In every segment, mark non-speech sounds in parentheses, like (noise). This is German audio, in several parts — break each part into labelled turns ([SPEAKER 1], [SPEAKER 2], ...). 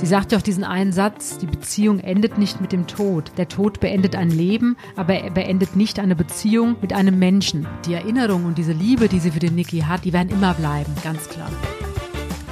[SPEAKER 1] Sie sagt ja auch diesen einen Satz, die Beziehung endet nicht mit dem Tod. Der Tod beendet ein Leben, aber er beendet nicht eine Beziehung mit einem Menschen. Die Erinnerung und diese Liebe, die sie für den Niki hat, die werden immer bleiben, ganz klar.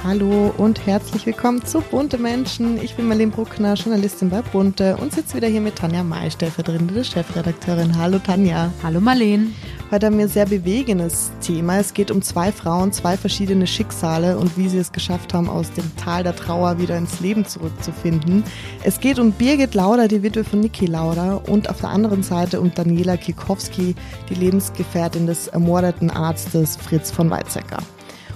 [SPEAKER 2] Hallo und herzlich willkommen zu Bunte Menschen. Ich bin Marlene Bruckner, Journalistin bei Bunte und sitze wieder hier mit Tanja May, stellvertretende Chefredakteurin. Hallo Tanja.
[SPEAKER 1] Hallo Marlene.
[SPEAKER 2] Heute haben wir ein sehr bewegendes Thema. Es geht um zwei Frauen, zwei verschiedene Schicksale und wie sie es geschafft haben, aus dem Tal der Trauer wieder ins Leben zurückzufinden. Es geht um Birgit Lauder, die Witwe von Niki Lauder und auf der anderen Seite um Daniela Kikowski, die Lebensgefährtin des ermordeten Arztes Fritz von Weizsäcker.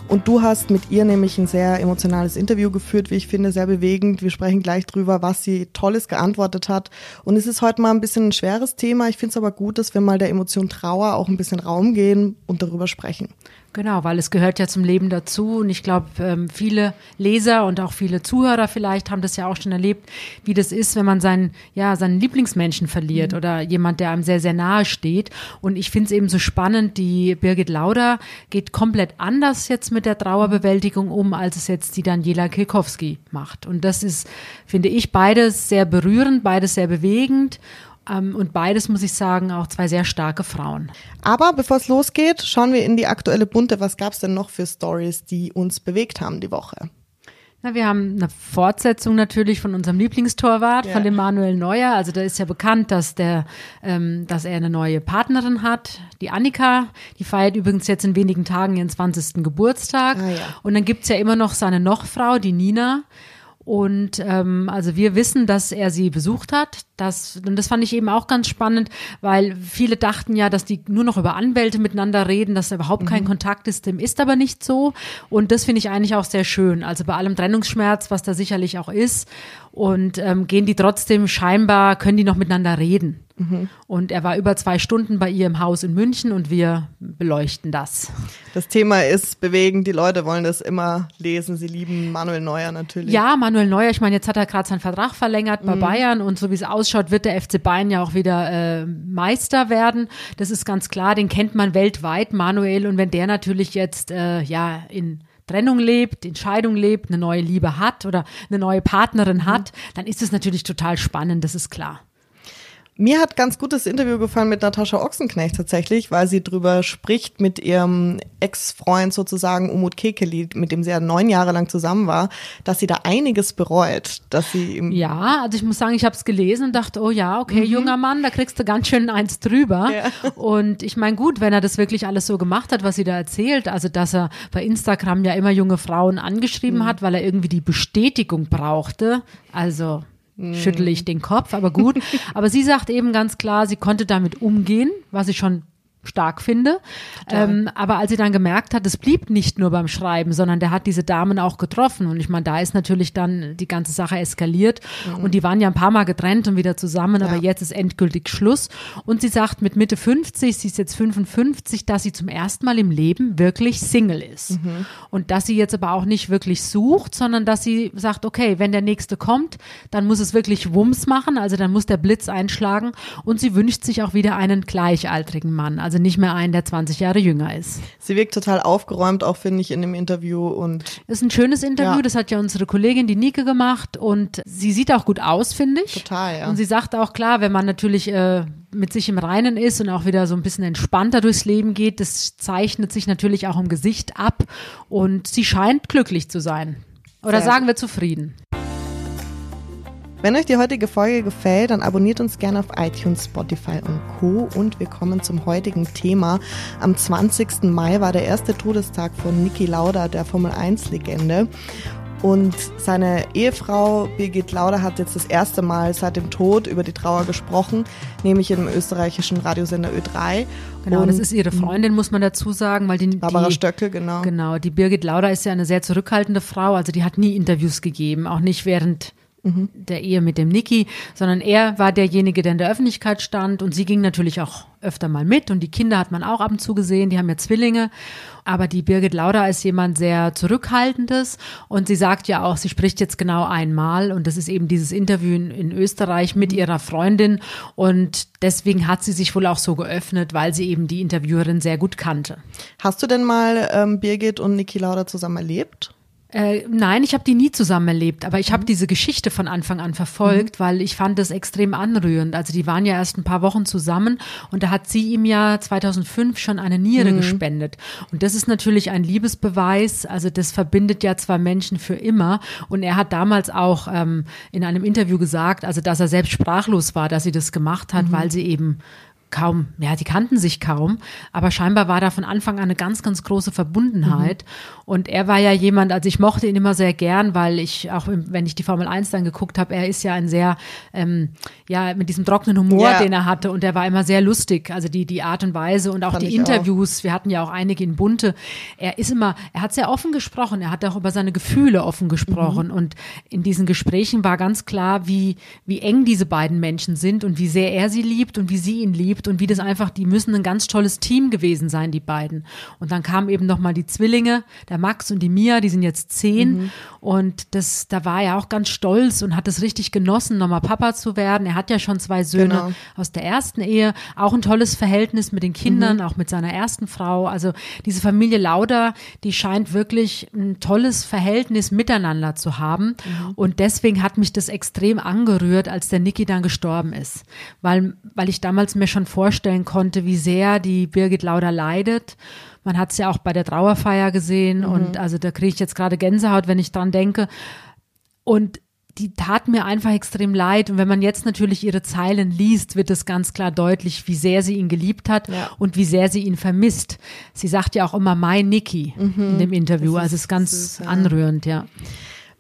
[SPEAKER 2] Und du hast mit ihr nämlich ein sehr emotionales Interview geführt, wie ich finde, sehr bewegend. Wir sprechen gleich drüber, was sie Tolles geantwortet hat. Und es ist heute mal ein bisschen ein schweres Thema. Ich finde es aber gut, dass wir mal der Emotion Trauer auch ein bisschen Raum gehen und darüber sprechen.
[SPEAKER 1] Genau, weil es gehört ja zum Leben dazu. Und ich glaube, ähm, viele Leser und auch viele Zuhörer vielleicht haben das ja auch schon erlebt, wie das ist, wenn man seinen, ja, seinen Lieblingsmenschen verliert mhm. oder jemand, der einem sehr, sehr nahe steht. Und ich finde es eben so spannend, die Birgit Lauder geht komplett anders jetzt mit der Trauerbewältigung um, als es jetzt die Daniela Kilkowski macht. Und das ist, finde ich, beides sehr berührend, beides sehr bewegend. Ähm, und beides, muss ich sagen, auch zwei sehr starke Frauen.
[SPEAKER 2] Aber bevor es losgeht, schauen wir in die aktuelle Bunte. Was gab es denn noch für Stories, die uns bewegt haben die Woche?
[SPEAKER 1] Na, wir haben eine Fortsetzung natürlich von unserem Lieblingstorwart, ja. von dem Manuel Neuer. Also da ist ja bekannt, dass der, ähm, dass er eine neue Partnerin hat, die Annika. Die feiert übrigens jetzt in wenigen Tagen ihren 20. Geburtstag. Ah, ja. Und dann gibt's ja immer noch seine Nochfrau, die Nina. Und ähm, also wir wissen, dass er sie besucht hat. Das, und das fand ich eben auch ganz spannend, weil viele dachten ja, dass die nur noch über Anwälte miteinander reden, dass da überhaupt mhm. kein Kontakt ist. Dem ist aber nicht so. Und das finde ich eigentlich auch sehr schön. Also bei allem Trennungsschmerz, was da sicherlich auch ist. Und ähm, gehen die trotzdem scheinbar, können die noch miteinander reden. Mhm. Und er war über zwei Stunden bei ihr im Haus in München und wir beleuchten das.
[SPEAKER 2] Das Thema ist bewegend, die Leute wollen das immer lesen. Sie lieben Manuel Neuer natürlich.
[SPEAKER 1] Ja, Manuel Neuer, ich meine, jetzt hat er gerade seinen Vertrag verlängert bei mhm. Bayern und so wie es ausschaut, wird der FC Bayern ja auch wieder äh, Meister werden. Das ist ganz klar, den kennt man weltweit, Manuel. Und wenn der natürlich jetzt äh, ja in Trennung lebt, in Scheidung lebt, eine neue Liebe hat oder eine neue Partnerin mhm. hat, dann ist es natürlich total spannend, das ist klar.
[SPEAKER 2] Mir hat ganz gut das Interview gefallen mit Natascha Ochsenknecht tatsächlich, weil sie drüber spricht mit ihrem Ex-Freund sozusagen Umut Kekeli, mit dem sie ja neun Jahre lang zusammen war, dass sie da einiges bereut, dass sie ihm
[SPEAKER 1] Ja, also ich muss sagen, ich habe es gelesen und dachte, oh ja, okay, mhm. junger Mann, da kriegst du ganz schön eins drüber. Ja. Und ich meine, gut, wenn er das wirklich alles so gemacht hat, was sie da erzählt, also dass er bei Instagram ja immer junge Frauen angeschrieben mhm. hat, weil er irgendwie die Bestätigung brauchte. Also schüttle ich den Kopf, aber gut. (laughs) aber sie sagt eben ganz klar, sie konnte damit umgehen, was ich schon stark finde. Ähm, aber als sie dann gemerkt hat, es blieb nicht nur beim Schreiben, sondern der hat diese Damen auch getroffen. Und ich meine, da ist natürlich dann die ganze Sache eskaliert. Mhm. Und die waren ja ein paar Mal getrennt und wieder zusammen, ja. aber jetzt ist endgültig Schluss. Und sie sagt mit Mitte 50, sie ist jetzt 55, dass sie zum ersten Mal im Leben wirklich Single ist. Mhm. Und dass sie jetzt aber auch nicht wirklich sucht, sondern dass sie sagt, okay, wenn der nächste kommt, dann muss es wirklich Wumms machen, also dann muss der Blitz einschlagen. Und sie wünscht sich auch wieder einen gleichaltrigen Mann. Also also nicht mehr einen, der 20 Jahre jünger ist.
[SPEAKER 2] Sie wirkt total aufgeräumt, auch finde ich in dem Interview und.
[SPEAKER 1] Das ist ein schönes Interview, ja. das hat ja unsere Kollegin, die Nike, gemacht und sie sieht auch gut aus, finde ich.
[SPEAKER 2] Total, ja.
[SPEAKER 1] Und sie sagt auch klar, wenn man natürlich äh, mit sich im Reinen ist und auch wieder so ein bisschen entspannter durchs Leben geht, das zeichnet sich natürlich auch im Gesicht ab und sie scheint glücklich zu sein. Oder Sehr sagen wir zufrieden.
[SPEAKER 2] Wenn euch die heutige Folge gefällt, dann abonniert uns gerne auf iTunes, Spotify und Co. Und wir kommen zum heutigen Thema. Am 20. Mai war der erste Todestag von Niki Lauda, der Formel 1-Legende. Und seine Ehefrau Birgit Lauder hat jetzt das erste Mal seit dem Tod über die Trauer gesprochen, nämlich im österreichischen Radiosender Ö3.
[SPEAKER 1] Genau, und das ist ihre Freundin, muss man dazu sagen, weil die
[SPEAKER 2] Barbara
[SPEAKER 1] die,
[SPEAKER 2] Stöckel, genau.
[SPEAKER 1] Genau, die Birgit Lauder ist ja eine sehr zurückhaltende Frau, also die hat nie Interviews gegeben, auch nicht während mhm. der Ehe mit dem Niki, sondern er war derjenige, der in der Öffentlichkeit stand und sie ging natürlich auch öfter mal mit und die Kinder hat man auch ab und zu gesehen, die haben ja Zwillinge. Aber die Birgit Lauda ist jemand sehr zurückhaltendes und sie sagt ja auch, sie spricht jetzt genau einmal und das ist eben dieses Interview in, in Österreich mit mhm. ihrer Freundin und deswegen hat sie sich wohl auch so geöffnet, weil sie eben die Interviewerin sehr gut kannte.
[SPEAKER 2] Hast du denn mal ähm, Birgit und Niki Lauda zusammen erlebt?
[SPEAKER 1] Äh, nein, ich habe die nie zusammen erlebt, aber ich habe mhm. diese Geschichte von Anfang an verfolgt, mhm. weil ich fand das extrem anrührend. Also die waren ja erst ein paar Wochen zusammen und da hat sie ihm ja 2005 schon eine Niere mhm. gespendet. Und das ist natürlich ein Liebesbeweis. Also das verbindet ja zwei Menschen für immer. Und er hat damals auch ähm, in einem Interview gesagt, also dass er selbst sprachlos war, dass sie das gemacht hat, mhm. weil sie eben kaum, ja, die kannten sich kaum, aber scheinbar war da von Anfang an eine ganz, ganz große Verbundenheit. Mhm. Und er war ja jemand, also ich mochte ihn immer sehr gern, weil ich auch, wenn ich die Formel 1 dann geguckt habe, er ist ja ein sehr, ähm, ja, mit diesem trockenen Humor, ja. den er hatte und er war immer sehr lustig. Also die, die Art und Weise und auch Fand die Interviews, auch. wir hatten ja auch einige in Bunte. Er ist immer, er hat sehr offen gesprochen, er hat auch über seine Gefühle offen gesprochen mhm. und in diesen Gesprächen war ganz klar, wie, wie eng diese beiden Menschen sind und wie sehr er sie liebt und wie sie ihn liebt gibt und wie das einfach, die müssen ein ganz tolles Team gewesen sein, die beiden. Und dann kamen eben nochmal die Zwillinge, der Max und die Mia, die sind jetzt zehn. Mhm. Und das, da war er auch ganz stolz und hat es richtig genossen, nochmal Papa zu werden. Er hat ja schon zwei Söhne genau. aus der ersten Ehe, auch ein tolles Verhältnis mit den Kindern, mhm. auch mit seiner ersten Frau. Also diese Familie Lauder, die scheint wirklich ein tolles Verhältnis miteinander zu haben. Mhm. Und deswegen hat mich das extrem angerührt, als der Niki dann gestorben ist. Weil, weil ich damals mir schon vorstellen konnte, wie sehr die Birgit Lauder leidet. Man hat es ja auch bei der Trauerfeier gesehen mhm. und also da kriege ich jetzt gerade Gänsehaut, wenn ich dran denke. Und die tat mir einfach extrem leid. Und wenn man jetzt natürlich ihre Zeilen liest, wird es ganz klar deutlich, wie sehr sie ihn geliebt hat ja. und wie sehr sie ihn vermisst. Sie sagt ja auch immer mein Niki mhm. in dem Interview. also es ist ganz süß, anrührend, ja.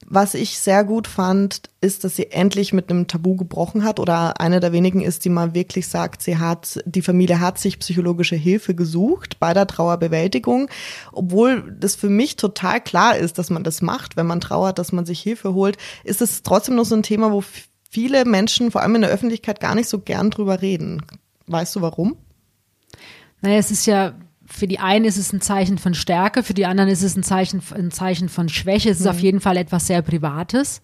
[SPEAKER 2] Was ich sehr gut fand, ist, dass sie endlich mit einem Tabu gebrochen hat oder eine der wenigen ist, die mal wirklich sagt, sie hat, die Familie hat sich psychologische Hilfe gesucht bei der Trauerbewältigung, obwohl das für mich total klar ist, dass man das macht, wenn man trauert, dass man sich Hilfe holt, ist es trotzdem noch so ein Thema, wo viele Menschen, vor allem in der Öffentlichkeit, gar nicht so gern drüber reden. Weißt du warum?
[SPEAKER 1] Naja, es ist ja für die einen ist es ein Zeichen von Stärke, für die anderen ist es ein Zeichen, ein Zeichen von Schwäche. Es ist mhm. auf jeden Fall etwas sehr Privates.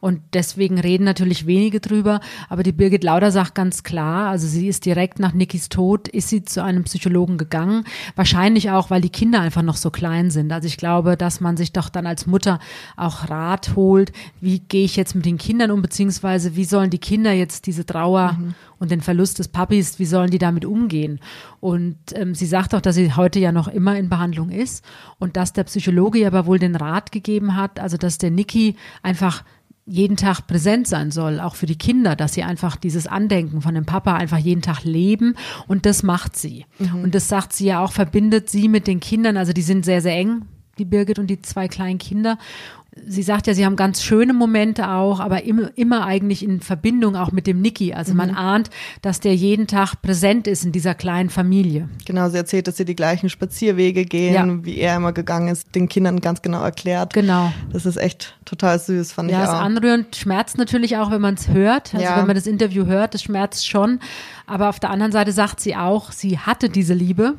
[SPEAKER 1] Und deswegen reden natürlich wenige drüber. Aber die Birgit Lauder sagt ganz klar, also sie ist direkt nach Nikis Tod, ist sie zu einem Psychologen gegangen. Wahrscheinlich auch, weil die Kinder einfach noch so klein sind. Also ich glaube, dass man sich doch dann als Mutter auch Rat holt. Wie gehe ich jetzt mit den Kindern um? Beziehungsweise wie sollen die Kinder jetzt diese Trauer mhm. und den Verlust des Papis, wie sollen die damit umgehen? Und ähm, sie sagt auch, dass sie heute ja noch immer in Behandlung ist und dass der Psychologe aber wohl den Rat gegeben hat, also dass der Niki einfach jeden Tag präsent sein soll, auch für die Kinder, dass sie einfach dieses Andenken von dem Papa einfach jeden Tag leben und das macht sie. Mhm. Und das sagt sie ja auch, verbindet sie mit den Kindern, also die sind sehr, sehr eng, die Birgit und die zwei kleinen Kinder sie sagt ja, sie haben ganz schöne Momente auch, aber immer, immer eigentlich in Verbindung auch mit dem Niki. Also mhm. man ahnt, dass der jeden Tag präsent ist in dieser kleinen Familie.
[SPEAKER 2] Genau, sie erzählt, dass sie die gleichen Spazierwege gehen, ja. wie er immer gegangen ist, den Kindern ganz genau erklärt.
[SPEAKER 1] Genau.
[SPEAKER 2] Das ist echt total süß, fand
[SPEAKER 1] ja,
[SPEAKER 2] ich auch. Ja,
[SPEAKER 1] ist anrührend, schmerzt natürlich auch, wenn man es hört. Also ja. wenn man das Interview hört, das schmerzt schon. Aber auf der anderen Seite sagt sie auch, sie hatte diese Liebe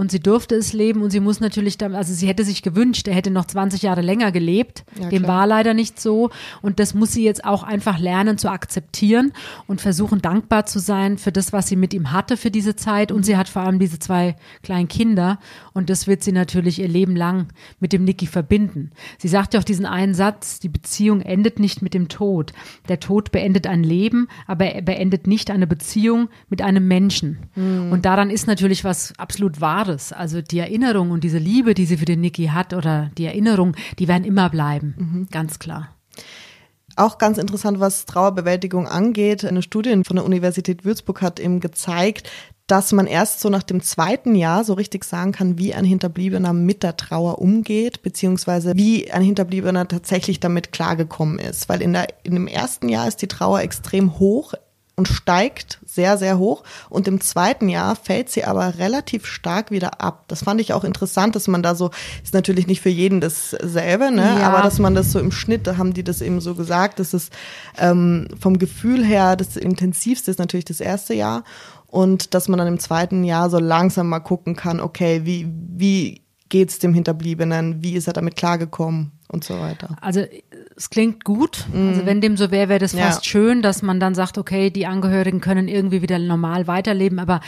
[SPEAKER 1] und sie durfte es leben und sie muss natürlich dann, also sie hätte sich gewünscht, er hätte noch 20 Jahre länger gelebt. Ja, Dem war leider nicht so und das muss sie jetzt auch einfach lernen zu akzeptieren und versuchen dankbar zu sein für das, was sie mit ihm hatte für diese Zeit und sie hat vor allem diese zwei kleinen Kinder und das wird sie natürlich ihr Leben lang mit dem Niki verbinden. Sie sagt ja auch diesen einen Satz, die Beziehung endet nicht mit dem Tod. Der Tod beendet ein Leben, aber er beendet nicht eine Beziehung mit einem Menschen. Mhm. Und daran ist natürlich was absolut Wahres Wahres. Also die Erinnerung und diese Liebe, die sie für den Niki hat oder die Erinnerung, die werden immer bleiben. Mhm. Ganz klar.
[SPEAKER 2] Auch ganz interessant, was Trauerbewältigung angeht. Eine Studie von der Universität Würzburg hat eben gezeigt, dass man erst so nach dem zweiten Jahr so richtig sagen kann, wie ein Hinterbliebener mit der Trauer umgeht, beziehungsweise wie ein Hinterbliebener tatsächlich damit klargekommen ist. Weil in, der, in dem ersten Jahr ist die Trauer extrem hoch und steigt sehr, sehr hoch. Und im zweiten Jahr fällt sie aber relativ stark wieder ab. Das fand ich auch interessant, dass man da so, ist natürlich nicht für jeden dasselbe, ne? Ja. aber dass man das so im Schnitt, da haben die das eben so gesagt, dass es ähm, vom Gefühl her das intensivste ist natürlich das erste Jahr. Und dass man dann im zweiten Jahr so langsam mal gucken kann, okay, wie, wie geht's dem Hinterbliebenen, wie ist er damit klargekommen und so weiter.
[SPEAKER 1] Also es klingt gut. Mhm. Also wenn dem so wäre, wäre das fast ja. schön, dass man dann sagt, okay, die Angehörigen können irgendwie wieder normal weiterleben. Aber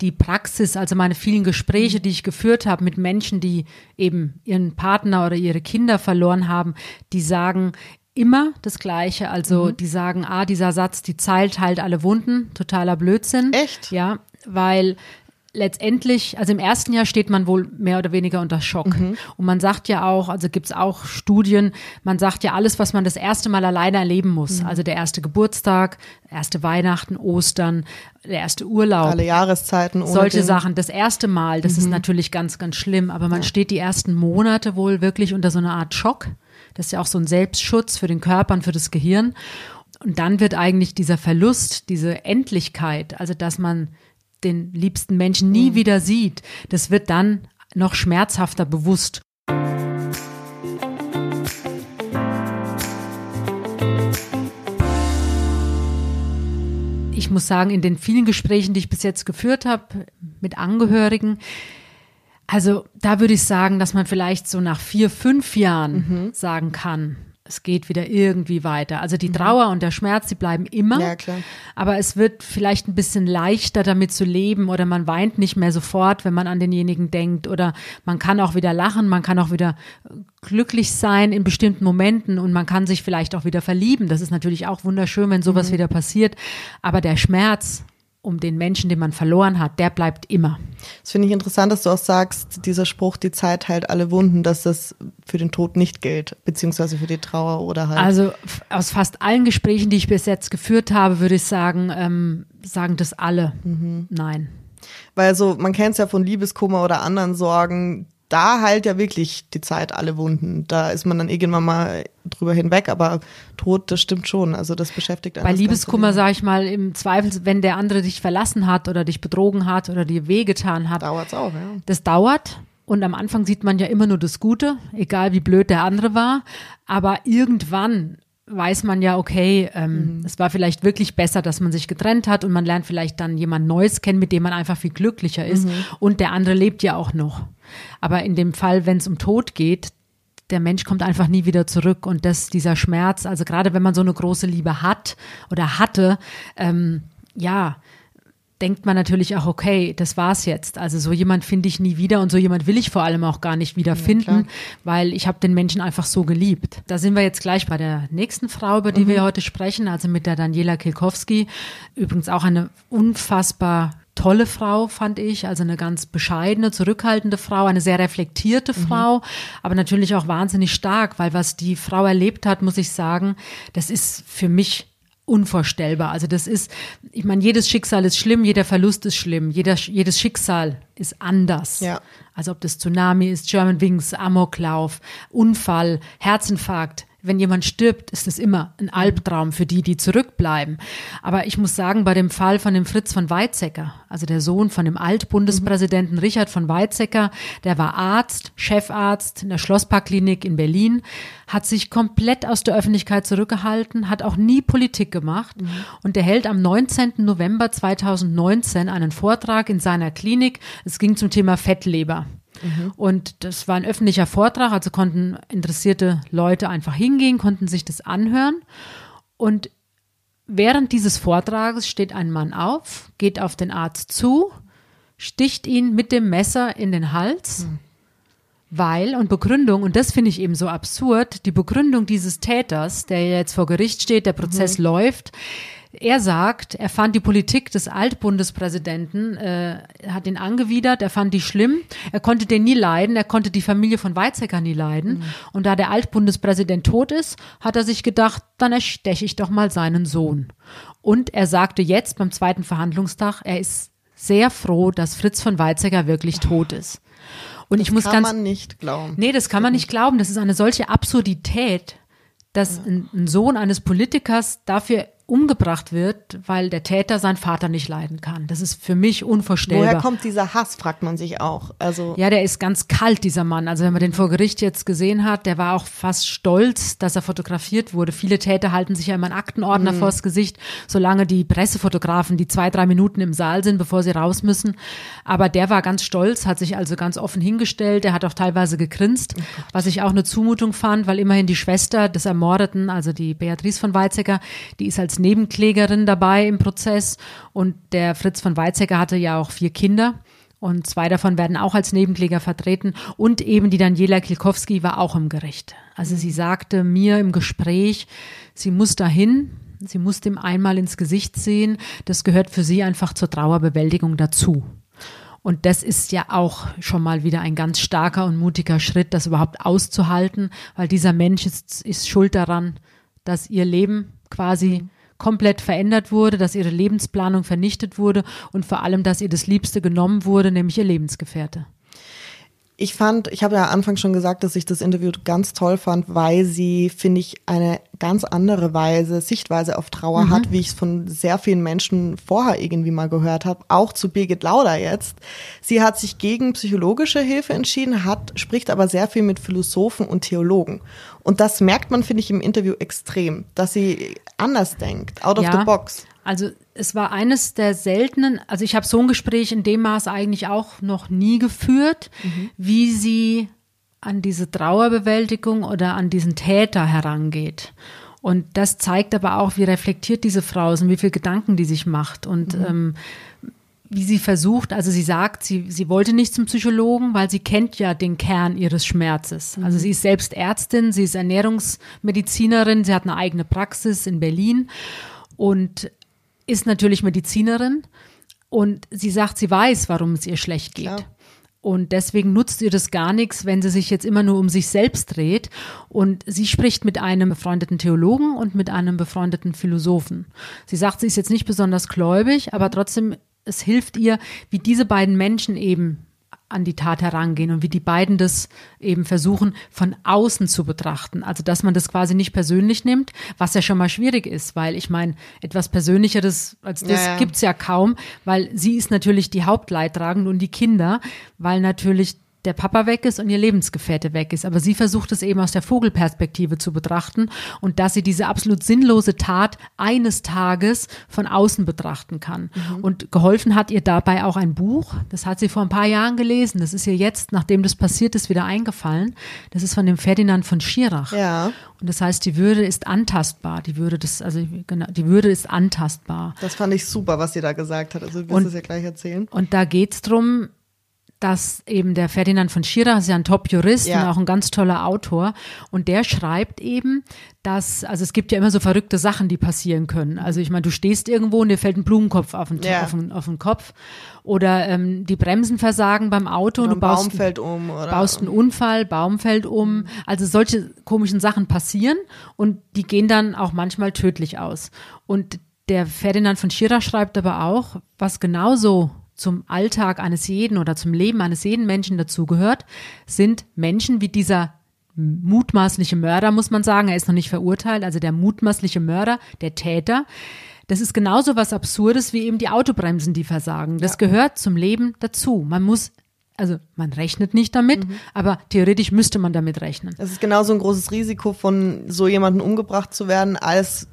[SPEAKER 1] die Praxis, also meine vielen Gespräche, die ich geführt habe mit Menschen, die eben ihren Partner oder ihre Kinder verloren haben, die sagen, immer das Gleiche. Also mhm. die sagen, ah, dieser Satz, die Zeit heilt alle Wunden, totaler Blödsinn.
[SPEAKER 2] Echt?
[SPEAKER 1] Ja, weil letztendlich, also im ersten Jahr steht man wohl mehr oder weniger unter Schock. Mhm. Und man sagt ja auch, also gibt es auch Studien, man sagt ja alles, was man das erste Mal alleine erleben muss. Mhm. Also der erste Geburtstag, erste Weihnachten, Ostern, der erste Urlaub.
[SPEAKER 2] Alle Jahreszeiten.
[SPEAKER 1] Ohne solche den. Sachen. Das erste Mal, das mhm. ist natürlich ganz, ganz schlimm. Aber man ja. steht die ersten Monate wohl wirklich unter so einer Art Schock. Das ist ja auch so ein Selbstschutz für den Körper und für das Gehirn. Und dann wird eigentlich dieser Verlust, diese Endlichkeit, also dass man den liebsten Menschen nie mhm. wieder sieht, das wird dann noch schmerzhafter bewusst. Ich muss sagen, in den vielen Gesprächen, die ich bis jetzt geführt habe mit Angehörigen, also da würde ich sagen, dass man vielleicht so nach vier, fünf Jahren mhm. sagen kann, es geht wieder irgendwie weiter. Also die mhm. Trauer und der Schmerz, die bleiben immer.
[SPEAKER 2] Ja, klar.
[SPEAKER 1] Aber es wird vielleicht ein bisschen leichter damit zu leben oder man weint nicht mehr sofort, wenn man an denjenigen denkt oder man kann auch wieder lachen, man kann auch wieder glücklich sein in bestimmten Momenten und man kann sich vielleicht auch wieder verlieben. Das ist natürlich auch wunderschön, wenn sowas mhm. wieder passiert. Aber der Schmerz um den Menschen, den man verloren hat, der bleibt immer.
[SPEAKER 2] Das finde ich interessant, dass du auch sagst, dieser Spruch, die Zeit heilt alle Wunden, dass das für den Tod nicht gilt, beziehungsweise für die Trauer oder halt.
[SPEAKER 1] Also aus fast allen Gesprächen, die ich bis jetzt geführt habe, würde ich sagen, ähm, sagen das alle. Mhm. Nein.
[SPEAKER 2] Weil so, man kennt es ja von Liebeskummer oder anderen Sorgen, da heilt ja wirklich die Zeit alle Wunden. Da ist man dann irgendwann mal drüber hinweg, aber Tod, das stimmt schon. Also das beschäftigt
[SPEAKER 1] einen. Bei Liebeskummer, sage ich mal, im Zweifel, wenn der andere dich verlassen hat oder dich betrogen hat oder dir wehgetan hat.
[SPEAKER 2] Dauert's auch, ja.
[SPEAKER 1] Das dauert. Und am Anfang sieht man ja immer nur das Gute, egal wie blöd der andere war. Aber irgendwann weiß man ja, okay, ähm, mhm. es war vielleicht wirklich besser, dass man sich getrennt hat und man lernt vielleicht dann jemand Neues kennen, mit dem man einfach viel glücklicher ist. Mhm. Und der andere lebt ja auch noch. Aber in dem Fall, wenn es um Tod geht, der Mensch kommt einfach nie wieder zurück und das, dieser Schmerz, also gerade wenn man so eine große Liebe hat oder hatte, ähm, ja, denkt man natürlich auch, okay, das war's jetzt. Also so jemand finde ich nie wieder und so jemand will ich vor allem auch gar nicht wieder finden, ja, weil ich habe den Menschen einfach so geliebt. Da sind wir jetzt gleich bei der nächsten Frau, über die mhm. wir heute sprechen, also mit der Daniela Kilkowski. Übrigens auch eine unfassbar tolle Frau, fand ich. Also eine ganz bescheidene, zurückhaltende Frau, eine sehr reflektierte mhm. Frau, aber natürlich auch wahnsinnig stark, weil was die Frau erlebt hat, muss ich sagen, das ist für mich unvorstellbar. Also das ist, ich meine, jedes Schicksal ist schlimm, jeder Verlust ist schlimm, jeder, jedes Schicksal ist anders.
[SPEAKER 2] Ja.
[SPEAKER 1] Also ob das Tsunami ist, German Wings, Amoklauf, Unfall, Herzinfarkt, wenn jemand stirbt, ist es immer ein Albtraum für die, die zurückbleiben. Aber ich muss sagen, bei dem Fall von dem Fritz von Weizsäcker, also der Sohn von dem Altbundespräsidenten mhm. Richard von Weizsäcker, der war Arzt, Chefarzt in der Schlossparkklinik in Berlin, hat sich komplett aus der Öffentlichkeit zurückgehalten, hat auch nie Politik gemacht mhm. und der hält am 19. November 2019 einen Vortrag in seiner Klinik. Es ging zum Thema Fettleber. Mhm. Und das war ein öffentlicher Vortrag, also konnten interessierte Leute einfach hingehen, konnten sich das anhören. Und während dieses Vortrages steht ein Mann auf, geht auf den Arzt zu, sticht ihn mit dem Messer in den Hals. Mhm. Weil, und Begründung, und das finde ich eben so absurd, die Begründung dieses Täters, der jetzt vor Gericht steht, der Prozess mhm. läuft, er sagt, er fand die Politik des Altbundespräsidenten, äh, hat ihn angewidert, er fand die schlimm, er konnte den nie leiden, er konnte die Familie von Weizsäcker nie leiden. Mhm. Und da der Altbundespräsident tot ist, hat er sich gedacht, dann ersteche ich doch mal seinen Sohn. Und er sagte jetzt beim zweiten Verhandlungstag, er ist sehr froh, dass Fritz von Weizsäcker wirklich tot ist. Und
[SPEAKER 2] das
[SPEAKER 1] ich muss
[SPEAKER 2] ganz.
[SPEAKER 1] Das
[SPEAKER 2] kann man nicht glauben.
[SPEAKER 1] Nee, das kann man nicht glauben. Das ist eine solche Absurdität, dass ja. ein, ein Sohn eines Politikers dafür umgebracht wird, weil der Täter seinen Vater nicht leiden kann. Das ist für mich unvorstellbar.
[SPEAKER 2] Woher kommt dieser Hass, fragt man sich auch. Also
[SPEAKER 1] ja, der ist ganz kalt, dieser Mann. Also wenn man den vor Gericht jetzt gesehen hat, der war auch fast stolz, dass er fotografiert wurde. Viele Täter halten sich ja immer einen Aktenordner mhm. vors Gesicht, solange die Pressefotografen die zwei, drei Minuten im Saal sind, bevor sie raus müssen. Aber der war ganz stolz, hat sich also ganz offen hingestellt. Der hat auch teilweise gegrinst, oh was ich auch eine Zumutung fand, weil immerhin die Schwester des Ermordeten, also die Beatrice von Weizsäcker, die ist als Nebenklägerin dabei im Prozess und der Fritz von Weizsäcker hatte ja auch vier Kinder. Und zwei davon werden auch als Nebenkläger vertreten. Und eben die Daniela Kilkowski war auch im Gericht. Also sie sagte mir im Gespräch, sie muss dahin, sie muss dem einmal ins Gesicht sehen. Das gehört für sie einfach zur Trauerbewältigung dazu. Und das ist ja auch schon mal wieder ein ganz starker und mutiger Schritt, das überhaupt auszuhalten, weil dieser Mensch ist, ist schuld daran, dass ihr Leben quasi komplett verändert wurde, dass ihre Lebensplanung vernichtet wurde und vor allem, dass ihr das Liebste genommen wurde, nämlich ihr Lebensgefährte.
[SPEAKER 2] Ich fand, ich habe ja anfangs schon gesagt, dass ich das Interview ganz toll fand, weil sie, finde ich, eine ganz andere Weise, Sichtweise auf Trauer mhm. hat, wie ich es von sehr vielen Menschen vorher irgendwie mal gehört habe, auch zu Birgit Lauder jetzt. Sie hat sich gegen psychologische Hilfe entschieden, hat, spricht aber sehr viel mit Philosophen und Theologen. Und das merkt man, finde ich, im Interview extrem, dass sie anders denkt, out of ja, the box.
[SPEAKER 1] Also es war eines der seltenen, also ich habe so ein Gespräch in dem Maß eigentlich auch noch nie geführt, mhm. wie sie an diese Trauerbewältigung oder an diesen Täter herangeht. Und das zeigt aber auch, wie reflektiert diese Frau ist und wie viele Gedanken die sich macht und mhm. ähm, wie sie versucht, also sie sagt, sie, sie wollte nicht zum Psychologen, weil sie kennt ja den Kern ihres Schmerzes. Mhm. Also sie ist selbst Ärztin, sie ist Ernährungsmedizinerin, sie hat eine eigene Praxis in Berlin und ist natürlich Medizinerin und sie sagt, sie weiß, warum es ihr schlecht geht. Klar. Und deswegen nutzt ihr das gar nichts, wenn sie sich jetzt immer nur um sich selbst dreht. Und sie spricht mit einem befreundeten Theologen und mit einem befreundeten Philosophen. Sie sagt, sie ist jetzt nicht besonders gläubig, aber trotzdem, es hilft ihr, wie diese beiden Menschen eben an die Tat herangehen und wie die beiden das eben versuchen von außen zu betrachten. Also dass man das quasi nicht persönlich nimmt, was ja schon mal schwierig ist, weil ich meine, etwas Persönlicheres als das ja, ja. gibt's ja kaum, weil sie ist natürlich die Hauptleidtragende und die Kinder, weil natürlich der Papa weg ist und ihr Lebensgefährte weg ist. Aber sie versucht es eben aus der Vogelperspektive zu betrachten und dass sie diese absolut sinnlose Tat eines Tages von außen betrachten kann. Mhm. Und geholfen hat ihr dabei auch ein Buch. Das hat sie vor ein paar Jahren gelesen. Das ist ihr jetzt, nachdem das passiert ist, wieder eingefallen. Das ist von dem Ferdinand von Schirach.
[SPEAKER 2] Ja.
[SPEAKER 1] Und das heißt, die Würde ist antastbar. Die Würde des, also genau, die Würde ist antastbar.
[SPEAKER 2] Das fand ich super, was sie da gesagt hat. Also du wirst es ja gleich erzählen.
[SPEAKER 1] Und da geht's drum, dass eben der Ferdinand von Schirach ist ja ein Top-Jurist ja. und auch ein ganz toller Autor. Und der schreibt eben, dass, also es gibt ja immer so verrückte Sachen, die passieren können. Also ich meine, du stehst irgendwo und dir fällt ein Blumenkopf auf den, ja. auf den, auf den Kopf. Oder ähm, die Bremsen versagen beim Auto.
[SPEAKER 2] Oder
[SPEAKER 1] du
[SPEAKER 2] baust, Baum fällt um. Oder?
[SPEAKER 1] baust einen Unfall, Baum fällt um. Also solche komischen Sachen passieren und die gehen dann auch manchmal tödlich aus. Und der Ferdinand von Schirach schreibt aber auch, was genauso zum Alltag eines jeden oder zum Leben eines jeden Menschen dazugehört, sind Menschen wie dieser mutmaßliche Mörder, muss man sagen. Er ist noch nicht verurteilt, also der mutmaßliche Mörder, der Täter. Das ist genauso was Absurdes wie eben die Autobremsen, die versagen. Das ja. gehört zum Leben dazu. Man muss also man rechnet nicht damit, mhm. aber theoretisch müsste man damit rechnen.
[SPEAKER 2] Es ist genauso ein großes Risiko, von so jemandem umgebracht zu werden, als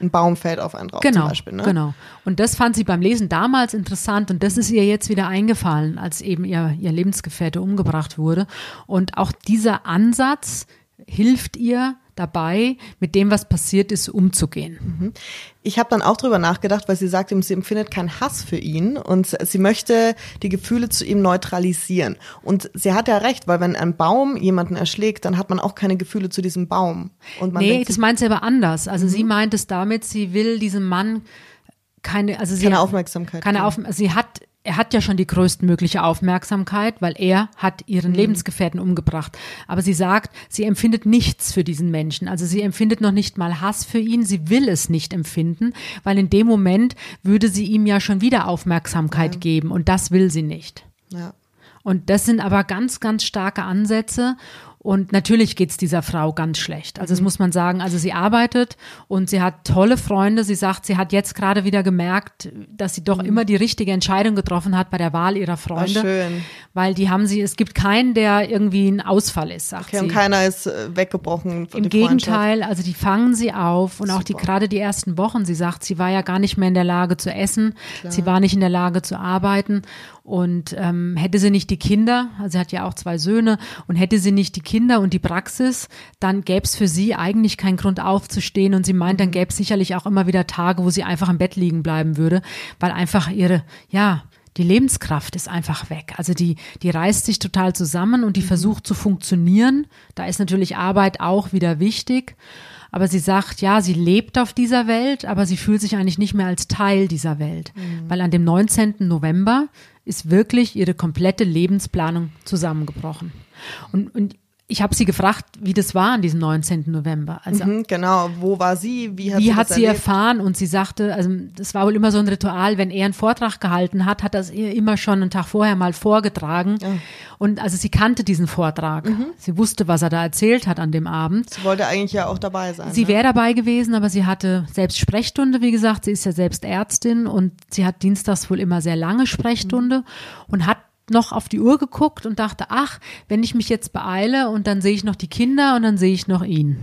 [SPEAKER 2] ein Baum fällt auf einen drauf
[SPEAKER 1] genau,
[SPEAKER 2] zum Beispiel.
[SPEAKER 1] Ne? Genau. Und das fand sie beim Lesen damals interessant und das ist ihr jetzt wieder eingefallen, als eben ihr, ihr Lebensgefährte umgebracht wurde. Und auch dieser Ansatz hilft ihr, dabei, mit dem, was passiert ist, umzugehen.
[SPEAKER 2] Mhm. Ich habe dann auch drüber nachgedacht, weil sie sagt, sie empfindet keinen Hass für ihn und sie möchte die Gefühle zu ihm neutralisieren. Und sie hat ja recht, weil wenn ein Baum jemanden erschlägt, dann hat man auch keine Gefühle zu diesem Baum.
[SPEAKER 1] Und man nee, denkt, das meint sie aber anders. Also mhm. sie meint es damit, sie will diesem Mann keine, also sie
[SPEAKER 2] keine Aufmerksamkeit.
[SPEAKER 1] Keine Auf, sie hat er hat ja schon die größtmögliche Aufmerksamkeit, weil er hat ihren mhm. Lebensgefährten umgebracht. Aber sie sagt, sie empfindet nichts für diesen Menschen. Also sie empfindet noch nicht mal Hass für ihn. Sie will es nicht empfinden, weil in dem Moment würde sie ihm ja schon wieder Aufmerksamkeit ja. geben und das will sie nicht.
[SPEAKER 2] Ja.
[SPEAKER 1] Und das sind aber ganz, ganz starke Ansätze. Und natürlich geht's dieser Frau ganz schlecht. Also das muss man sagen. Also sie arbeitet und sie hat tolle Freunde. Sie sagt, sie hat jetzt gerade wieder gemerkt, dass sie doch mhm. immer die richtige Entscheidung getroffen hat bei der Wahl ihrer Freunde.
[SPEAKER 2] Ah, schön.
[SPEAKER 1] Weil die haben sie, es gibt keinen, der irgendwie ein Ausfall ist, sagt
[SPEAKER 2] Okay,
[SPEAKER 1] sie.
[SPEAKER 2] und keiner ist äh, weggebrochen.
[SPEAKER 1] Im
[SPEAKER 2] die
[SPEAKER 1] Gegenteil, also die fangen sie auf und auch die
[SPEAKER 2] Super.
[SPEAKER 1] gerade die ersten Wochen. Sie sagt, sie war ja gar nicht mehr in der Lage zu essen, sie war nicht in der Lage zu arbeiten und ähm, hätte sie nicht die Kinder, also sie hat ja auch zwei Söhne und hätte sie nicht die Kinder und die Praxis, dann gäbe es für sie eigentlich keinen Grund aufzustehen und sie meint, dann gäbe es sicherlich auch immer wieder Tage, wo sie einfach im Bett liegen bleiben würde, weil einfach ihre, ja, die Lebenskraft ist einfach weg. Also die, die reißt sich total zusammen und die versucht zu funktionieren. Da ist natürlich Arbeit auch wieder wichtig. Aber sie sagt, ja, sie lebt auf dieser Welt, aber sie fühlt sich eigentlich nicht mehr als Teil dieser Welt. Weil an dem 19. November ist wirklich ihre komplette Lebensplanung zusammengebrochen. Und, und ich habe sie gefragt, wie das war an diesem 19. November. Also
[SPEAKER 2] Mhm, genau. Wo war sie? Wie hat
[SPEAKER 1] wie
[SPEAKER 2] sie
[SPEAKER 1] hat sie erfahren? Und sie sagte, also das war wohl immer so ein Ritual, wenn er einen Vortrag gehalten hat, hat er es ihr immer schon einen Tag vorher mal vorgetragen. Und also sie kannte diesen Vortrag.
[SPEAKER 2] Mhm.
[SPEAKER 1] Sie wusste, was er da erzählt hat an dem Abend.
[SPEAKER 2] Sie wollte eigentlich ja auch dabei sein.
[SPEAKER 1] Sie
[SPEAKER 2] ne?
[SPEAKER 1] wäre dabei gewesen, aber sie hatte selbst Sprechstunde, wie gesagt. Sie ist ja selbst Ärztin und sie hat dienstags wohl immer sehr lange Sprechstunde und hat noch auf die Uhr geguckt und dachte, ach, wenn ich mich jetzt beeile und dann sehe ich noch die Kinder und dann sehe ich noch ihn.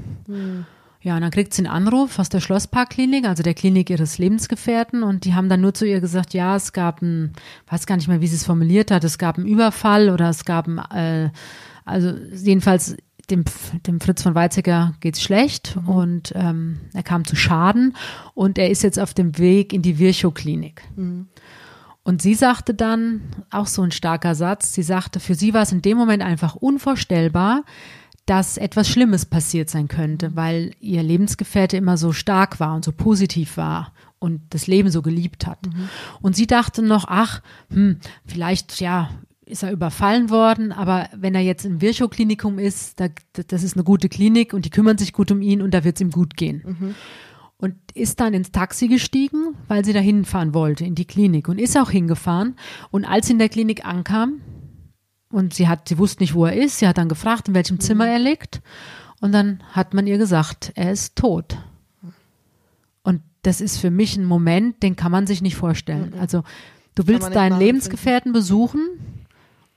[SPEAKER 1] Ja, und dann kriegt sie einen Anruf aus der Schlossparkklinik, also der Klinik ihres Lebensgefährten und die haben dann nur zu ihr gesagt, ja, es gab ein, weiß gar nicht mehr, wie sie es formuliert hat, es gab einen Überfall oder es gab ein, äh, also jedenfalls dem, dem Fritz von Weizsäcker geht's schlecht und ähm, er kam zu Schaden und er ist jetzt auf dem Weg in die Virchow-Klinik. Und sie sagte dann, auch so ein starker Satz, sie sagte, für sie war es in dem Moment einfach unvorstellbar, dass etwas Schlimmes passiert sein könnte, weil ihr Lebensgefährte immer so stark war und so positiv war und das Leben so geliebt hat. Und sie dachte noch, ach, hm, vielleicht, ja, ist er überfallen worden, aber wenn er jetzt im Virchow-Klinikum ist, da, das ist eine gute Klinik und die kümmern sich gut um ihn und da wird es ihm gut gehen und ist dann ins Taxi gestiegen, weil sie da hinfahren wollte, in die Klinik und ist auch hingefahren. Und als sie in der Klinik ankam und sie hat, sie wusste nicht, wo er ist, sie hat dann gefragt, in welchem Zimmer er liegt. Und dann hat man ihr gesagt, er ist tot. Und das ist für mich ein Moment, den kann man sich nicht vorstellen. Also du willst deinen. Lebensgefährten besuchen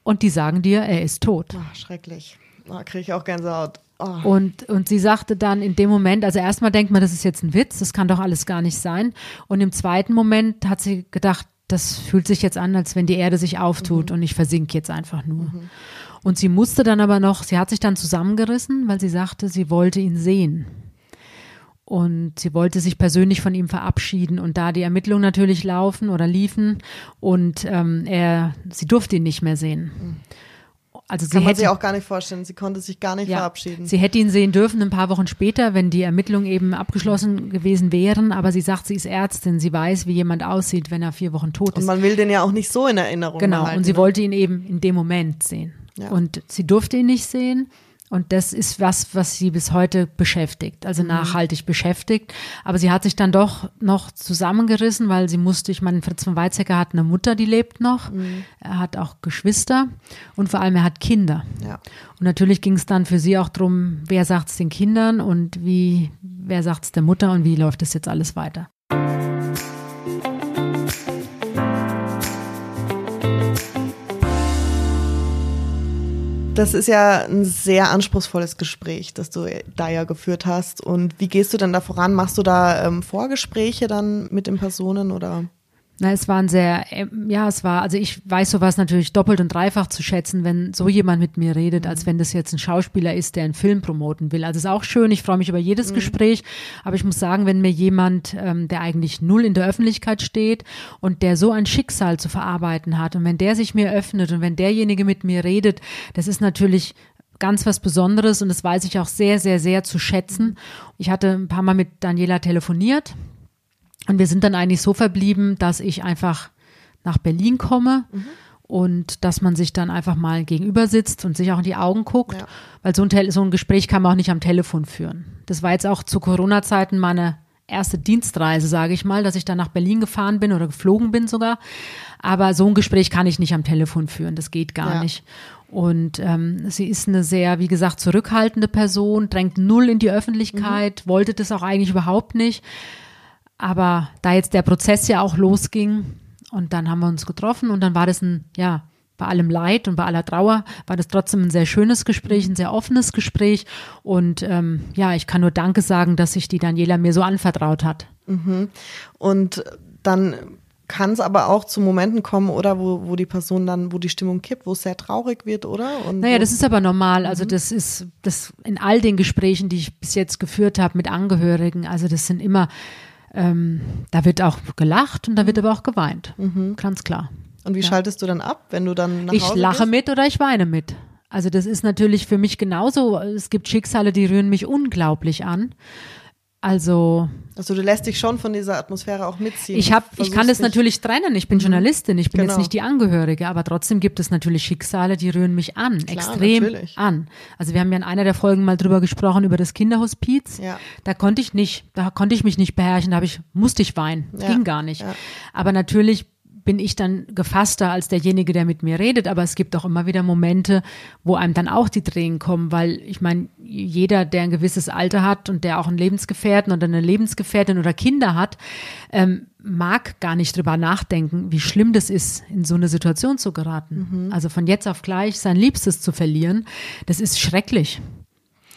[SPEAKER 1] und die sagen dir, er ist tot.
[SPEAKER 2] Ach, schrecklich. Da kriege ich auch Gänsehaut. Oh.
[SPEAKER 1] Und, und sie sagte dann in dem Moment, also erstmal denkt man, das ist jetzt ein Witz, das kann doch alles gar nicht sein. Und im zweiten Moment hat sie gedacht, das fühlt sich jetzt an, als wenn die Erde sich auftut und ich versinke jetzt einfach nur. Und sie musste dann aber noch, sie hat sich dann zusammengerissen, weil sie sagte, sie wollte ihn sehen. Und sie wollte sich persönlich von ihm verabschieden. Und da die Ermittlungen natürlich laufen oder liefen und ähm, er, sie durfte ihn nicht mehr sehen. Also sie
[SPEAKER 2] Kann man
[SPEAKER 1] hätte
[SPEAKER 2] sich auch gar nicht vorstellen. Sie konnte sich gar nicht verabschieden.
[SPEAKER 1] Sie hätte ihn sehen dürfen ein paar Wochen später, wenn die Ermittlungen eben abgeschlossen gewesen wären. Aber sie sagt, sie ist Ärztin. Sie weiß, wie jemand aussieht, wenn er vier Wochen tot
[SPEAKER 2] und
[SPEAKER 1] ist.
[SPEAKER 2] man will den ja auch nicht so in Erinnerung
[SPEAKER 1] Genau.
[SPEAKER 2] behalten.
[SPEAKER 1] Und sie
[SPEAKER 2] ne?
[SPEAKER 1] wollte ihn eben in dem Moment sehen.
[SPEAKER 2] Ja.
[SPEAKER 1] Und sie durfte ihn nicht sehen. Und das ist was, was sie bis heute beschäftigt,
[SPEAKER 2] Mhm.
[SPEAKER 1] also nachhaltig beschäftigt. Aber sie hat sich dann doch noch zusammengerissen, weil sie musste, ich meine, Fritz von Weizsäcker hat eine Mutter, die lebt noch.
[SPEAKER 2] Mhm.
[SPEAKER 1] Er hat auch Geschwister und vor allem er hat Kinder.
[SPEAKER 2] Ja.
[SPEAKER 1] Und natürlich ging es dann für sie auch drum, wer sagt es den Kindern und wie, wer sagt es der Mutter und wie läuft das jetzt alles weiter.
[SPEAKER 2] Das ist ja ein sehr anspruchsvolles Gespräch, das du da ja geführt hast. Und wie gehst du denn da voran? Machst du da ähm, Vorgespräche dann mit den Personen oder?
[SPEAKER 1] Na, es waren sehr, ähm, ja, es war, also ich weiß sowas natürlich doppelt und dreifach zu schätzen, wenn so jemand mit mir redet, als wenn das jetzt ein Schauspieler ist, der einen Film promoten will. Also es ist auch schön, ich freue mich über jedes Gespräch, aber ich muss sagen, wenn mir jemand, ähm, der eigentlich null in der Öffentlichkeit steht und der so ein Schicksal zu verarbeiten hat und wenn der sich mir öffnet und wenn derjenige mit mir redet, das ist natürlich ganz was Besonderes und das weiß ich auch sehr, sehr, sehr zu schätzen. Ich hatte ein paar Mal mit Daniela telefoniert. Und wir sind dann eigentlich so verblieben, dass ich einfach nach Berlin komme und dass man sich dann einfach mal gegenüber sitzt und sich auch in die Augen guckt,
[SPEAKER 2] Ja.
[SPEAKER 1] weil so ein, Tel- so ein Gespräch kann man auch nicht am Telefon führen. Das war jetzt auch zu Corona-Zeiten meine erste Dienstreise, sage ich mal, dass ich dann nach Berlin gefahren bin oder geflogen bin sogar. Aber so ein Gespräch kann ich nicht am Telefon führen, das geht gar ja. nicht. Und ähm, sie ist eine sehr, wie gesagt, zurückhaltende Person, drängt null in die Öffentlichkeit, mhm. wollte das auch eigentlich überhaupt nicht. Aber da jetzt der Prozess ja auch losging und dann haben wir uns getroffen und dann war das ein, ja, bei allem Leid und bei aller Trauer war das trotzdem ein sehr schönes Gespräch, ein sehr offenes Gespräch. Und ähm, ja, ich kann nur Danke sagen, dass sich die Daniela mir so anvertraut hat.
[SPEAKER 2] Mhm. Und dann kann es aber auch zu Momenten kommen, oder wo, wo die Person dann, wo die Stimmung kippt, wo es sehr traurig wird, oder?
[SPEAKER 1] Und naja, das ist aber normal. Also mhm. das ist das in all den Gesprächen, die ich bis jetzt geführt habe mit Angehörigen, also das sind immer, ähm, da wird auch gelacht und da wird aber auch geweint. Mhm. Ganz klar.
[SPEAKER 2] Und wie ja. schaltest du dann ab, wenn du dann nach
[SPEAKER 1] Ich lache
[SPEAKER 2] bist?
[SPEAKER 1] mit oder ich weine mit. Also das ist natürlich für mich genauso. Es gibt Schicksale, die rühren mich unglaublich an. Also.
[SPEAKER 2] Also du lässt dich schon von dieser Atmosphäre auch mitziehen.
[SPEAKER 1] Ich habe, ich kann das natürlich trennen. Ich bin mhm. Journalistin, ich bin genau. jetzt nicht die Angehörige, aber trotzdem gibt es natürlich Schicksale, die rühren mich an, Klar, extrem natürlich. an. Also wir haben ja in einer der Folgen mal drüber gesprochen über das Kinderhospiz. Ja. Da konnte ich nicht, da konnte ich mich nicht beherrschen, da habe ich musste ich weinen, ja. ging gar nicht. Ja. Aber natürlich bin ich dann gefasster als derjenige, der mit mir redet. Aber es gibt auch immer wieder Momente, wo einem dann auch die Tränen kommen, weil ich meine, jeder, der ein gewisses Alter hat und der auch einen Lebensgefährten oder eine Lebensgefährtin oder Kinder hat, ähm, mag gar nicht drüber nachdenken, wie schlimm das ist, in so eine Situation zu geraten. Mhm. Also von jetzt auf gleich sein Liebstes zu verlieren, das ist schrecklich.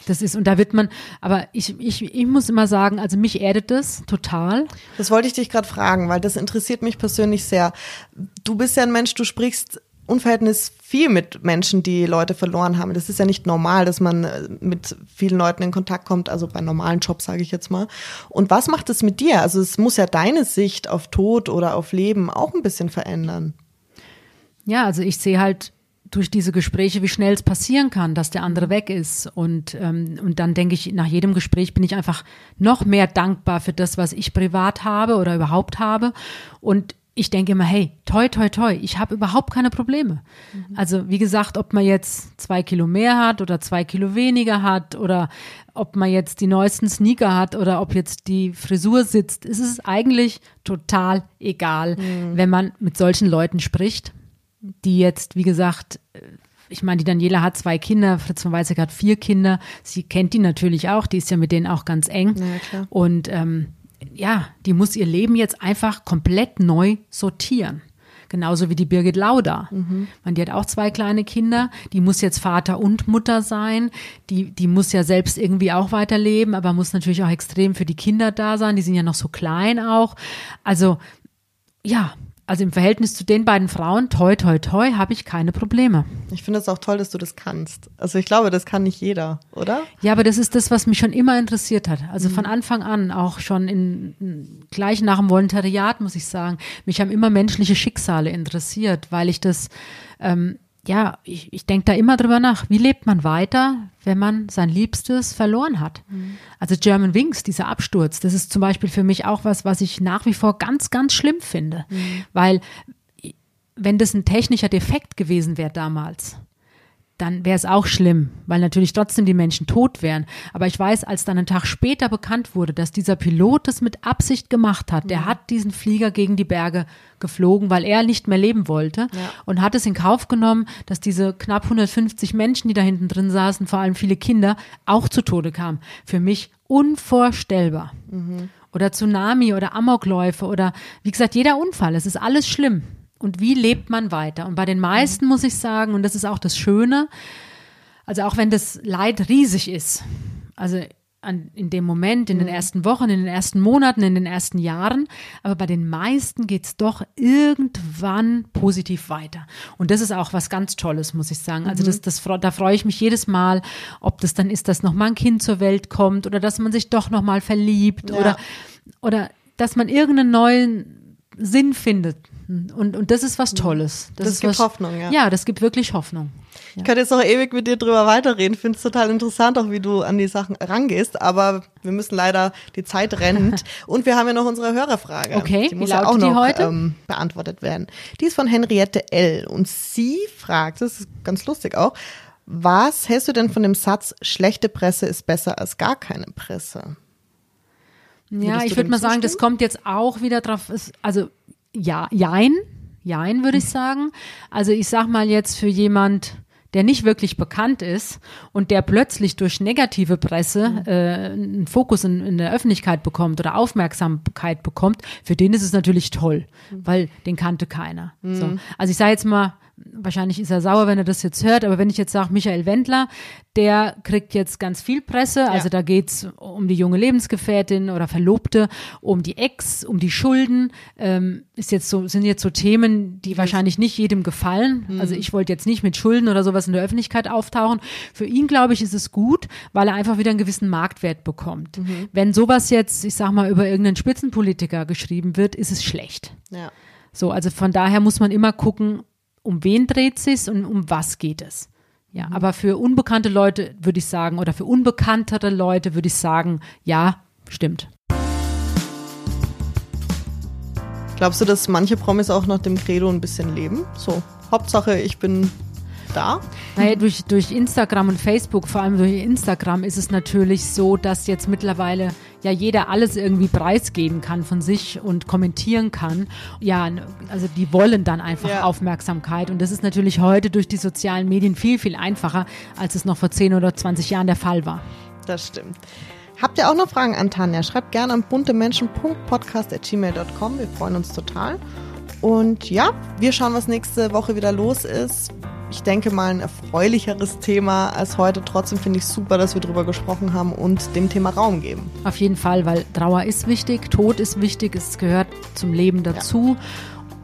[SPEAKER 1] Das ist, und da wird man, aber ich, ich, ich muss immer sagen, also mich erdet das total.
[SPEAKER 2] Das wollte ich dich gerade fragen, weil das interessiert mich persönlich sehr. Du bist ja ein Mensch, du sprichst unverhältnis viel mit Menschen, die Leute verloren haben. Das ist ja nicht normal, dass man äh, mit vielen Leuten in Kontakt kommt, also bei normalen Jobs sage ich jetzt mal. Und was macht es mit dir? Also es muss ja deine Sicht auf Tod oder auf Leben auch ein bisschen verändern.
[SPEAKER 1] Ja, also ich sehe halt durch diese Gespräche, wie schnell es passieren kann, dass der andere weg ist. Und, ähm, und dann denke ich, nach jedem Gespräch bin ich einfach noch mehr dankbar für das, was ich privat habe oder überhaupt habe. Und ich denke immer, hey, toi, toi, toi, ich habe überhaupt keine Probleme. Mhm. Also wie gesagt, ob man jetzt zwei Kilo mehr hat oder zwei Kilo weniger hat oder ob man jetzt die neuesten Sneaker hat oder ob jetzt die Frisur sitzt, ist es eigentlich total egal, mhm. wenn man mit solchen Leuten spricht die jetzt, wie gesagt, ich meine, die Daniela hat zwei Kinder, Fritz von Weizsäcker hat vier Kinder. Sie kennt die natürlich auch, die ist ja mit denen auch ganz eng. Ja, Und ähm, ja, die muss ihr Leben jetzt einfach komplett neu sortieren. Genauso wie die Birgit Lauda. Mhm. Man, die hat auch zwei kleine Kinder. Die muss jetzt Vater und Mutter sein. Die, die muss ja selbst irgendwie auch weiterleben, aber muss natürlich auch extrem für die Kinder da sein. Die sind ja noch so klein auch. Also, ja, also im Verhältnis zu den beiden Frauen, toi, toi, toi, habe ich keine Probleme.
[SPEAKER 2] Ich finde es auch toll, dass du das kannst. Also ich glaube, das kann nicht jeder, oder?
[SPEAKER 1] Ja, aber das ist das, was mich schon immer interessiert hat. Also mhm. von Anfang an, auch schon in, gleich nach dem Volontariat, muss ich sagen. Mich haben immer menschliche Schicksale interessiert, weil ich das ähm, ja, ich, ich denke da immer drüber nach, wie lebt man weiter, wenn man sein Liebstes verloren hat. Mhm. Also German Wings, dieser Absturz, das ist zum Beispiel für mich auch was, was ich nach wie vor ganz, ganz schlimm finde. Mhm. Weil wenn das ein technischer Defekt gewesen wäre damals, dann wäre es auch schlimm, weil natürlich trotzdem die Menschen tot wären. Aber ich weiß, als dann ein Tag später bekannt wurde, dass dieser Pilot das mit Absicht gemacht hat, der mhm. hat diesen Flieger gegen die Berge geflogen, weil er nicht mehr leben wollte ja. und hat es in Kauf genommen, dass diese knapp 150 Menschen, die da hinten drin saßen, vor allem viele Kinder, auch zu Tode kamen. Für mich unvorstellbar. Mhm. Oder Tsunami oder Amokläufe oder wie gesagt, jeder Unfall, es ist alles schlimm und wie lebt man weiter. Und bei den meisten muss ich sagen, und das ist auch das Schöne, also auch wenn das Leid riesig ist, also an, in dem Moment, in den mhm. ersten Wochen, in den ersten Monaten, in den ersten Jahren, aber bei den meisten geht es doch irgendwann positiv weiter. Und das ist auch was ganz Tolles, muss ich sagen. Also das, mhm. das, da freue ich mich jedes Mal, ob das dann ist, dass nochmal ein Kind zur Welt kommt oder dass man sich doch nochmal verliebt ja. oder, oder dass man irgendeinen neuen Sinn findet und, und das ist was mhm. Tolles.
[SPEAKER 2] Das, das
[SPEAKER 1] gibt
[SPEAKER 2] was, Hoffnung, ja.
[SPEAKER 1] Ja, das gibt wirklich Hoffnung.
[SPEAKER 2] Ich ja. könnte jetzt noch ewig mit dir drüber weiterreden. Finde es total interessant, auch wie du an die Sachen rangehst. Aber wir müssen leider, die Zeit rennt. (laughs) und wir haben ja noch unsere Hörerfrage.
[SPEAKER 1] Okay,
[SPEAKER 2] die muss ja auch noch ähm, beantwortet werden. Die ist von Henriette L. Und sie fragt, das ist ganz lustig auch, was hältst du denn von dem Satz, schlechte Presse ist besser als gar keine Presse?
[SPEAKER 1] Ja, ich würde mal sagen, das kommt jetzt auch wieder drauf, also ja, jein, jein würde ich sagen. Also ich sag mal jetzt für jemand, der nicht wirklich bekannt ist und der plötzlich durch negative Presse mhm. äh, einen Fokus in, in, der Öffentlichkeit bekommt oder Aufmerksamkeit bekommt, für den ist es natürlich toll, mhm. weil den kannte keiner. Mhm. So. Also ich sage jetzt mal, wahrscheinlich ist er sauer, wenn er das jetzt hört, aber wenn ich jetzt sage, Michael Wendler, der kriegt jetzt ganz viel Presse, also ja. da geht's um die junge Lebensgefährtin oder Verlobte, um die Ex, um die Schulden, ähm, ist jetzt so, sind jetzt so Themen, die wahrscheinlich nicht jedem gefallen. Mhm. Also ich wollte jetzt nicht mit Schulden oder sowas in der Öffentlichkeit auftauchen. Für ihn, glaube ich, ist es gut, weil er einfach wieder einen gewissen Marktwert bekommt. Mhm. Wenn sowas jetzt, ich sag mal, über irgendeinen Spitzenpolitiker geschrieben wird, ist es schlecht. Ja. So, also von daher muss man immer gucken, um wen dreht sich und um was geht es. Ja, mhm. aber für unbekannte Leute würde ich sagen, oder für unbekanntere Leute würde ich sagen, ja, stimmt.
[SPEAKER 2] Glaubst du, dass manche Promis auch nach dem Credo ein bisschen leben? So, Hauptsache, ich bin da?
[SPEAKER 1] Naja, durch, durch Instagram und Facebook, vor allem durch Instagram, ist es natürlich so, dass jetzt mittlerweile ja jeder alles irgendwie preisgeben kann von sich und kommentieren kann. Ja, also die wollen dann einfach ja. Aufmerksamkeit. Und das ist natürlich heute durch die sozialen Medien viel, viel einfacher, als es noch vor 10 oder 20 Jahren der Fall war.
[SPEAKER 2] Das stimmt. Habt ihr auch noch Fragen an Tanja? Schreibt gerne an buntemenschen.podcast.gmail.com. Wir freuen uns total. Und ja, wir schauen, was nächste Woche wieder los ist ich denke mal, ein erfreulicheres Thema als heute. Trotzdem finde ich super, dass wir darüber gesprochen haben und dem Thema Raum geben.
[SPEAKER 1] Auf jeden Fall, weil Trauer ist wichtig, Tod ist wichtig, es gehört zum Leben dazu.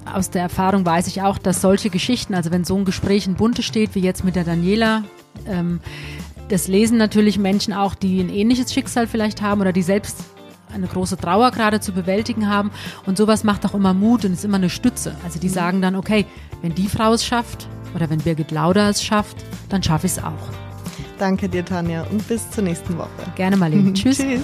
[SPEAKER 1] Ja. Aus der Erfahrung weiß ich auch, dass solche Geschichten, also wenn so ein Gespräch in Bunte steht, wie jetzt mit der Daniela, ähm, das lesen natürlich Menschen auch, die ein ähnliches Schicksal vielleicht haben oder die selbst eine große Trauer gerade zu bewältigen haben. Und sowas macht auch immer Mut und ist immer eine Stütze. Also die mhm. sagen dann, okay, wenn die Frau es schafft, oder wenn Birgit Lauder es schafft, dann schaffe ich es auch.
[SPEAKER 2] Danke dir, Tanja, und bis zur nächsten Woche.
[SPEAKER 1] Gerne mal, (laughs) Tschüss. Tschüss.